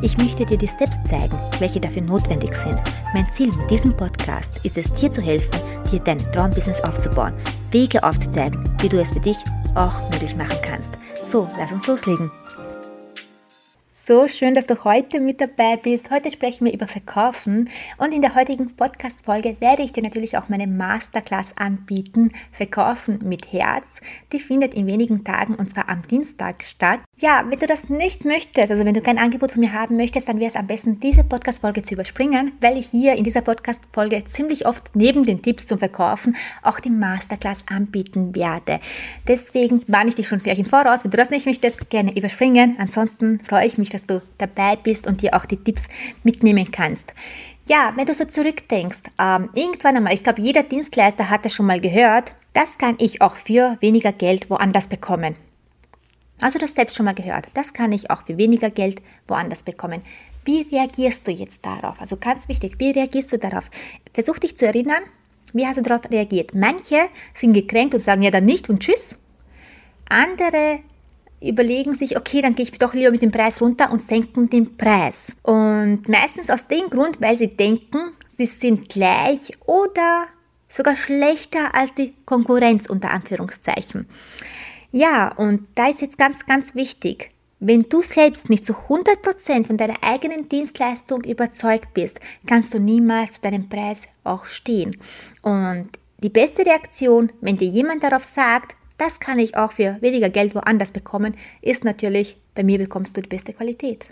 Ich möchte dir die Steps zeigen, welche dafür notwendig sind. Mein Ziel mit diesem Podcast ist es, dir zu helfen, dir dein Traumbusiness aufzubauen, Wege aufzuzeigen, wie du es für dich auch möglich machen kannst. So, lass uns loslegen. So schön, dass du heute mit dabei bist. Heute sprechen wir über Verkaufen und in der heutigen Podcast-Folge werde ich dir natürlich auch meine Masterclass anbieten, Verkaufen mit Herz. Die findet in wenigen Tagen und zwar am Dienstag statt. Ja, wenn du das nicht möchtest, also wenn du kein Angebot von mir haben möchtest, dann wäre es am besten, diese Podcast-Folge zu überspringen, weil ich hier in dieser Podcast-Folge ziemlich oft neben den Tipps zum Verkaufen auch die Masterclass anbieten werde. Deswegen warne ich dich schon gleich im Voraus. Wenn du das nicht möchtest, gerne überspringen. Ansonsten freue ich mich, dass du dabei bist und dir auch die Tipps mitnehmen kannst. Ja, wenn du so zurückdenkst, ähm, irgendwann einmal, ich glaube, jeder Dienstleister hat das schon mal gehört, das kann ich auch für weniger Geld woanders bekommen. Also das selbst schon mal gehört. Das kann ich auch für weniger Geld woanders bekommen. Wie reagierst du jetzt darauf? Also ganz wichtig, wie reagierst du darauf? Versuch dich zu erinnern, wie hast du darauf reagiert? Manche sind gekränkt und sagen ja dann nicht und tschüss. Andere überlegen sich, okay, dann gehe ich doch lieber mit dem Preis runter und senken den Preis. Und meistens aus dem Grund, weil sie denken, sie sind gleich oder sogar schlechter als die Konkurrenz unter Anführungszeichen. Ja, und da ist jetzt ganz, ganz wichtig, wenn du selbst nicht zu 100% von deiner eigenen Dienstleistung überzeugt bist, kannst du niemals zu deinem Preis auch stehen. Und die beste Reaktion, wenn dir jemand darauf sagt, das kann ich auch für weniger Geld woanders bekommen, ist natürlich, bei mir bekommst du die beste Qualität.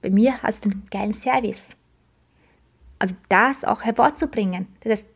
Bei mir hast du einen geilen Service. Also das auch hervorzubringen. Das heißt,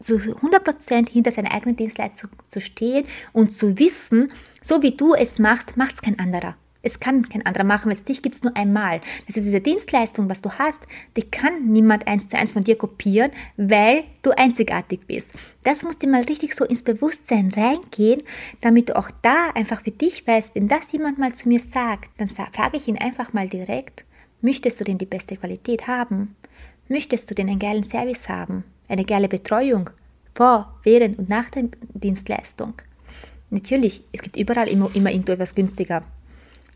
zu 100% hinter seiner eigenen Dienstleistung zu stehen und zu wissen, so wie du es machst, macht es kein anderer. Es kann kein anderer machen, weil es dich gibt es nur einmal. Das ist diese Dienstleistung, was du hast, die kann niemand eins zu eins von dir kopieren, weil du einzigartig bist. Das muss dir mal richtig so ins Bewusstsein reingehen, damit du auch da einfach für dich weißt, wenn das jemand mal zu mir sagt, dann frage ich ihn einfach mal direkt, möchtest du denn die beste Qualität haben? Möchtest du denn einen geilen Service haben? eine geile Betreuung vor, während und nach der Dienstleistung. Natürlich, es gibt überall immer, immer irgendwo etwas günstiger.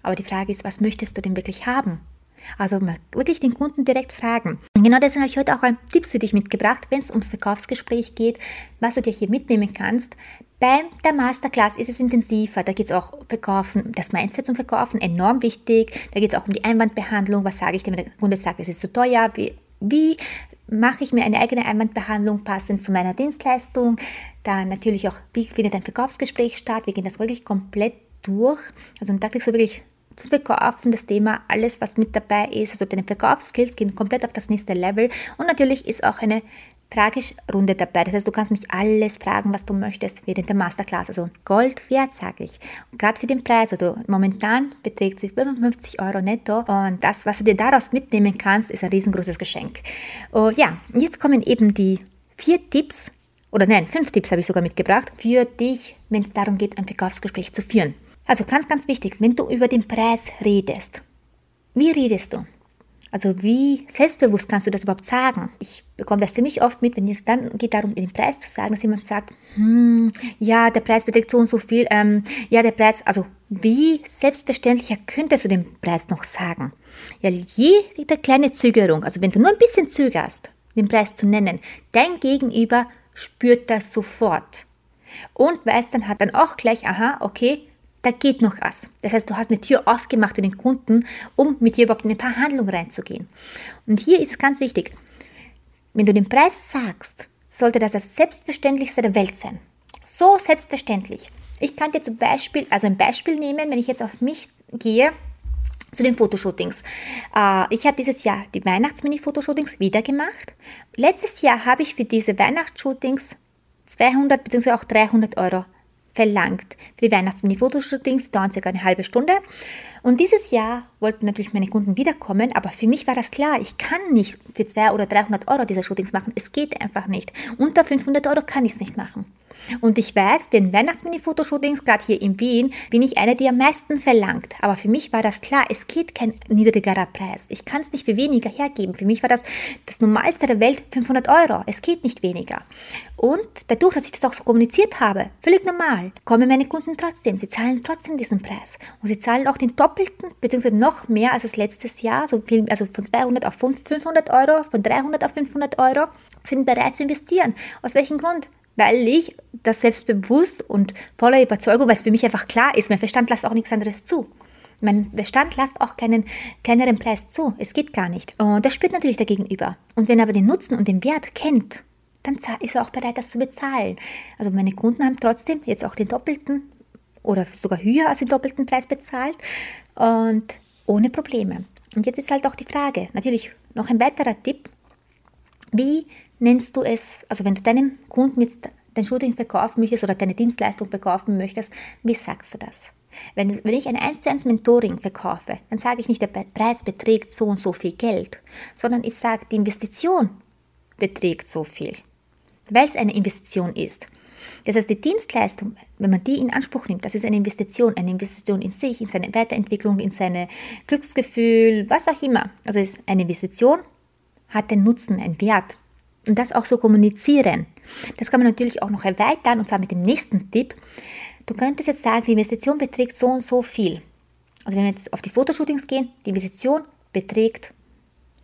Aber die Frage ist, was möchtest du denn wirklich haben? Also mal wirklich den Kunden direkt fragen. Und genau deswegen habe ich heute auch ein Tipps für dich mitgebracht, wenn es ums Verkaufsgespräch geht, was du dir hier mitnehmen kannst. Bei der Masterclass ist es intensiver. Da geht es auch Verkaufen, das Mindset zum Verkaufen, enorm wichtig. Da geht es auch um die Einwandbehandlung. Was sage ich denn, wenn der Kunde sagt, es ist zu teuer? Wie, wie mache ich mir eine eigene Einwandbehandlung passend zu meiner Dienstleistung. Dann natürlich auch, wie findet ein Verkaufsgespräch statt. Wir gehen das wirklich komplett durch. Also da kriegst du wirklich zu verkaufen, das Thema, alles was mit dabei ist, also deine Verkaufsskills gehen komplett auf das nächste Level und natürlich ist auch eine Fragerunde dabei. Das heißt, du kannst mich alles fragen, was du möchtest während der Masterclass. Also Gold wert, sage ich. Gerade für den Preis, also momentan beträgt sie 55 Euro netto und das, was du dir daraus mitnehmen kannst, ist ein riesengroßes Geschenk. Und ja, jetzt kommen eben die vier Tipps, oder nein, fünf Tipps habe ich sogar mitgebracht, für dich, wenn es darum geht, ein Verkaufsgespräch zu führen. Also ganz, ganz wichtig, wenn du über den Preis redest, wie redest du? Also wie selbstbewusst kannst du das überhaupt sagen? Ich bekomme das ziemlich oft mit, wenn es dann geht darum, den Preis zu sagen, dass jemand sagt, hm, ja, der Preis beträgt so und so viel, ähm, ja, der Preis, also wie selbstverständlicher könntest du den Preis noch sagen? Ja, jede kleine Zögerung, also wenn du nur ein bisschen zögerst, den Preis zu nennen, dein Gegenüber spürt das sofort und weiß dann, hat dann auch gleich, aha, okay, da geht noch was. Das heißt, du hast eine Tür aufgemacht für den Kunden, um mit dir überhaupt in ein paar Handlungen reinzugehen. Und hier ist es ganz wichtig, wenn du den Preis sagst, sollte das das Selbstverständlichste der Welt sein. So selbstverständlich. Ich kann dir zum Beispiel, also ein Beispiel nehmen, wenn ich jetzt auf mich gehe, zu den Fotoshootings. Äh, ich habe dieses Jahr die Weihnachts-Mini-Fotoshootings wieder gemacht. Letztes Jahr habe ich für diese Weihnachtsshootings 200 bzw. auch 300 Euro verlangt. Für die Weihnachts-Mini-Fotoshootings dauern circa eine halbe Stunde. Und dieses Jahr wollten natürlich meine Kunden wiederkommen, aber für mich war das klar, ich kann nicht für 200 oder 300 Euro diese Shootings machen. Es geht einfach nicht. Unter 500 Euro kann ich es nicht machen. Und ich weiß, den Weihnachtsmini-Fotoshootings, gerade hier in Wien, bin ich eine, die am meisten verlangt. Aber für mich war das klar, es geht kein niedrigerer Preis. Ich kann es nicht für weniger hergeben. Für mich war das das Normalste der Welt 500 Euro. Es geht nicht weniger. Und dadurch, dass ich das auch so kommuniziert habe, völlig normal, kommen meine Kunden trotzdem. Sie zahlen trotzdem diesen Preis. Und sie zahlen auch den doppelten, beziehungsweise noch mehr als das letztes Jahr, so viel, also von 200 auf 500 Euro, von 300 auf 500 Euro, sind bereit zu investieren. Aus welchem Grund? Weil ich das selbstbewusst und voller Überzeugung, weil es für mich einfach klar ist, mein Verstand lässt auch nichts anderes zu. Mein Verstand lässt auch keinen kleineren Preis zu. Es geht gar nicht. Und das spürt natürlich der Gegenüber. Und wenn er aber den Nutzen und den Wert kennt, dann ist er auch bereit, das zu bezahlen. Also meine Kunden haben trotzdem jetzt auch den doppelten oder sogar höher als den doppelten Preis bezahlt und ohne Probleme. Und jetzt ist halt auch die Frage, natürlich noch ein weiterer Tipp, wie nennst du es, also wenn du deinem Kunden jetzt dein Shooting verkaufen möchtest oder deine Dienstleistung verkaufen möchtest, wie sagst du das? Wenn, wenn ich ein 1 zu 1 Mentoring verkaufe, dann sage ich nicht, der Preis beträgt so und so viel Geld, sondern ich sage, die Investition beträgt so viel, weil es eine Investition ist. Das heißt, die Dienstleistung, wenn man die in Anspruch nimmt, das ist eine Investition, eine Investition in sich, in seine Weiterentwicklung, in sein Glücksgefühl, was auch immer. Also es ist eine Investition, hat den Nutzen, einen Wert. Und das auch so kommunizieren. Das kann man natürlich auch noch erweitern und zwar mit dem nächsten Tipp. Du könntest jetzt sagen, die Investition beträgt so und so viel. Also wenn wir jetzt auf die Fotoshootings gehen, die Investition beträgt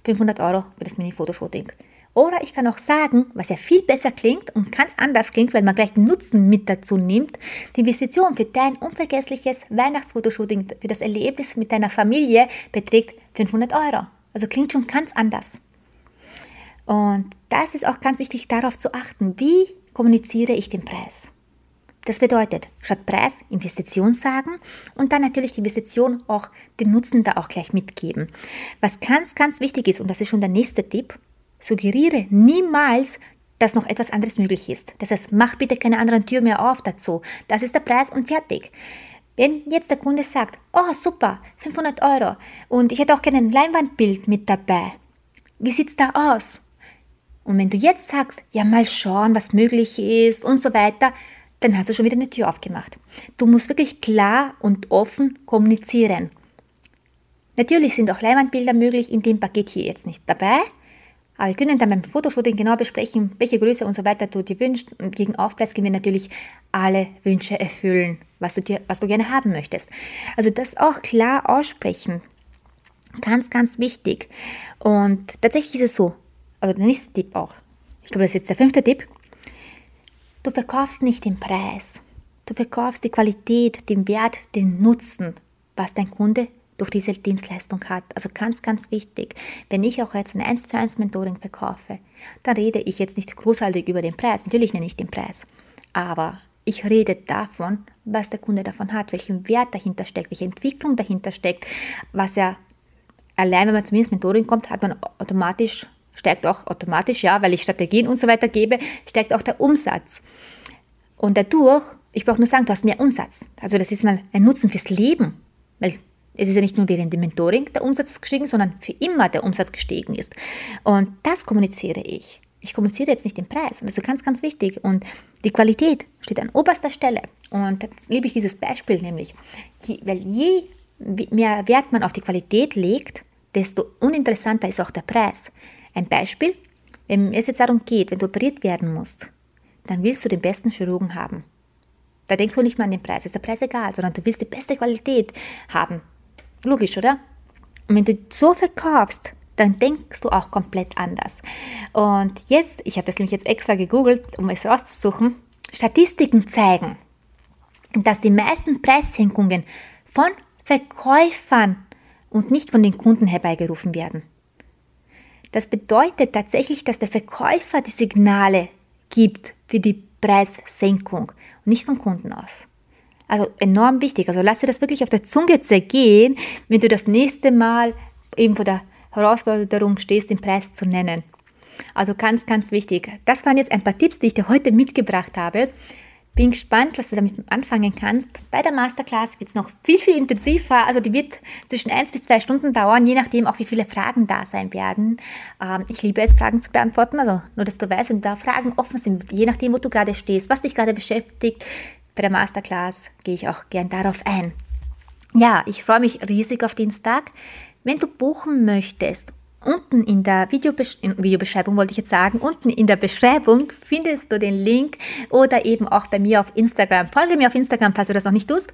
500 Euro für das Mini-Fotoshooting. Oder ich kann auch sagen, was ja viel besser klingt und ganz anders klingt, weil man gleich den Nutzen mit dazu nimmt, die Investition für dein unvergessliches Weihnachtsfotoshooting, für das Erlebnis mit deiner Familie beträgt 500 Euro. Also klingt schon ganz anders. Und das ist auch ganz wichtig, darauf zu achten, wie kommuniziere ich den Preis. Das bedeutet, statt Preis Investition sagen und dann natürlich die Investition auch den Nutzen da auch gleich mitgeben. Was ganz, ganz wichtig ist, und das ist schon der nächste Tipp, suggeriere niemals, dass noch etwas anderes möglich ist. Das heißt, mach bitte keine anderen Tür mehr auf dazu. Das ist der Preis und fertig. Wenn jetzt der Kunde sagt, oh super, 500 Euro und ich hätte auch gerne ein Leinwandbild mit dabei, wie sieht es da aus? Und wenn du jetzt sagst, ja mal schauen, was möglich ist und so weiter, dann hast du schon wieder eine Tür aufgemacht. Du musst wirklich klar und offen kommunizieren. Natürlich sind auch Leinwandbilder möglich, in dem Paket hier jetzt nicht dabei. Aber wir können dann beim Fotoshooting genau besprechen, welche Größe und so weiter du dir wünschst. Und gegen Aufpreis können wir natürlich alle Wünsche erfüllen, was du, dir, was du gerne haben möchtest. Also das auch klar aussprechen. Ganz, ganz wichtig. Und tatsächlich ist es so, aber der nächste Tipp auch. Ich glaube, das ist jetzt der fünfte Tipp. Du verkaufst nicht den Preis. Du verkaufst die Qualität, den Wert, den Nutzen, was dein Kunde durch diese Dienstleistung hat. Also ganz, ganz wichtig. Wenn ich auch jetzt ein 1 zu 1 Mentoring verkaufe, dann rede ich jetzt nicht großartig über den Preis. Natürlich nenne ich den Preis. Aber ich rede davon, was der Kunde davon hat, welchen Wert dahinter steckt, welche Entwicklung dahinter steckt, was er allein, wenn man zu mir ins Mentoring kommt, hat man automatisch steigt auch automatisch, ja, weil ich Strategien und so weiter gebe, steigt auch der Umsatz. Und dadurch, ich brauche nur sagen, du hast mehr Umsatz. Also das ist mal ein Nutzen fürs Leben, weil es ist ja nicht nur während dem Mentoring der Umsatz gestiegen, sondern für immer der Umsatz gestiegen ist. Und das kommuniziere ich. Ich kommuniziere jetzt nicht den Preis. Das ist ganz, ganz wichtig. Und die Qualität steht an oberster Stelle. Und jetzt liebe ich dieses Beispiel nämlich. Weil je mehr Wert man auf die Qualität legt, desto uninteressanter ist auch der Preis. Ein Beispiel, wenn es jetzt darum geht, wenn du operiert werden musst, dann willst du den besten Chirurgen haben. Da denkst du nicht mehr an den Preis, ist der Preis egal, sondern du willst die beste Qualität haben. Logisch, oder? Und wenn du so verkaufst, dann denkst du auch komplett anders. Und jetzt, ich habe das nämlich jetzt extra gegoogelt, um es rauszusuchen, Statistiken zeigen, dass die meisten Preissenkungen von Verkäufern und nicht von den Kunden herbeigerufen werden. Das bedeutet tatsächlich, dass der Verkäufer die Signale gibt für die Preissenkung und nicht vom Kunden aus. Also enorm wichtig. Also lass dir das wirklich auf der Zunge zergehen, wenn du das nächste Mal eben vor der Herausforderung stehst, den Preis zu nennen. Also ganz, ganz wichtig. Das waren jetzt ein paar Tipps, die ich dir heute mitgebracht habe. Bin gespannt, was du damit anfangen kannst. Bei der Masterclass wird es noch viel, viel intensiver. Also die wird zwischen eins bis zwei Stunden dauern, je nachdem auch, wie viele Fragen da sein werden. Ähm, ich liebe es, Fragen zu beantworten. Also nur, dass du weißt, wenn da Fragen offen sind, je nachdem, wo du gerade stehst, was dich gerade beschäftigt. Bei der Masterclass gehe ich auch gern darauf ein. Ja, ich freue mich riesig auf Dienstag. Wenn du buchen möchtest unten in der Videobesch Videobeschreibung wollte ich jetzt sagen, unten in der Beschreibung findest du den Link oder eben auch bei mir auf Instagram. Folge mir auf Instagram, falls du das noch nicht tust,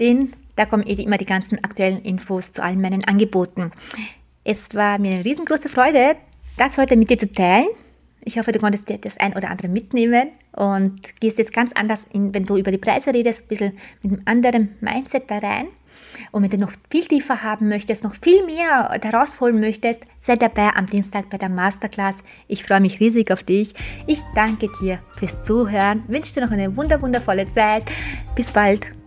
denn da kommen eh immer die ganzen aktuellen Infos zu allen meinen Angeboten. Es war mir eine riesengroße Freude, das heute mit dir zu teilen. Ich hoffe, du konntest dir das ein oder andere mitnehmen und gehst jetzt ganz anders, in, wenn du über die Preise redest, ein bisschen mit einem anderen Mindset da rein. Und wenn du noch viel tiefer haben möchtest, noch viel mehr herausholen möchtest, sei dabei am Dienstag bei der Masterclass. Ich freue mich riesig auf dich. Ich danke dir fürs Zuhören, wünsche dir noch eine wunderwundervolle Zeit. Bis bald.